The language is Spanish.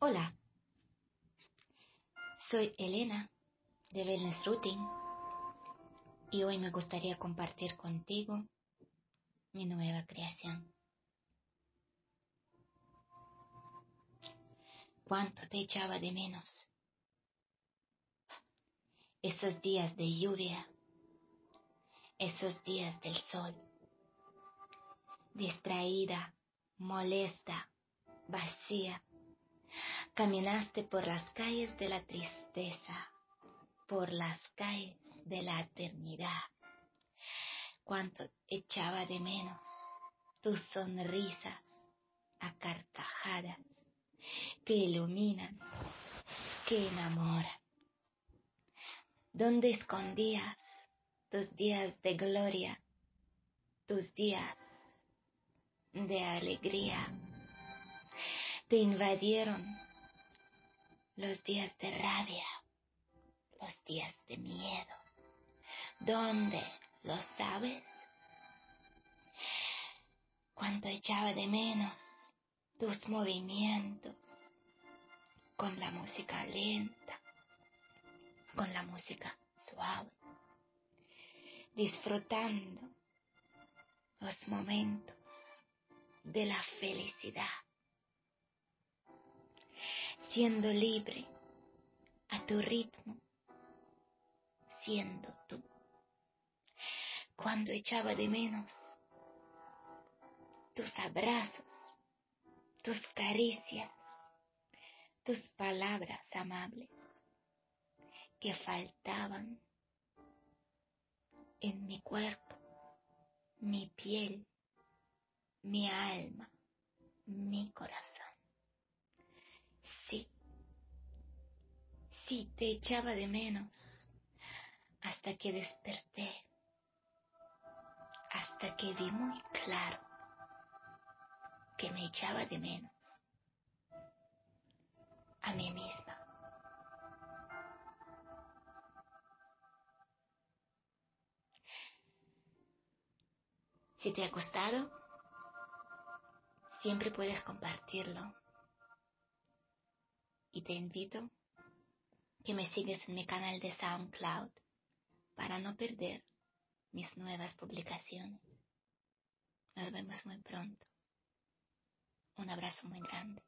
Hola, soy Elena de Wellness Routing. Y hoy me gustaría compartir contigo mi nueva creación. ¿Cuánto te echaba de menos? Esos días de lluvia, esos días del sol, distraída, molesta, vacía Caminaste por las calles de la tristeza, por las calles de la eternidad. Cuánto echaba de menos tus sonrisas a carcajadas que iluminan, que enamoran. ¿Dónde escondías tus días de gloria, tus días de alegría? Te invadieron los días de rabia, los días de miedo. ¿Dónde lo sabes? Cuánto echaba de menos tus movimientos con la música lenta, con la música suave, disfrutando los momentos de la felicidad siendo libre a tu ritmo, siendo tú. Cuando echaba de menos tus abrazos, tus caricias, tus palabras amables que faltaban en mi cuerpo, mi piel, mi alma, mi corazón. Sí, te echaba de menos hasta que desperté, hasta que vi muy claro que me echaba de menos a mí misma. Si te ha gustado, siempre puedes compartirlo. Y te invito que me sigues en mi canal de SoundCloud para no perder mis nuevas publicaciones. Nos vemos muy pronto. Un abrazo muy grande.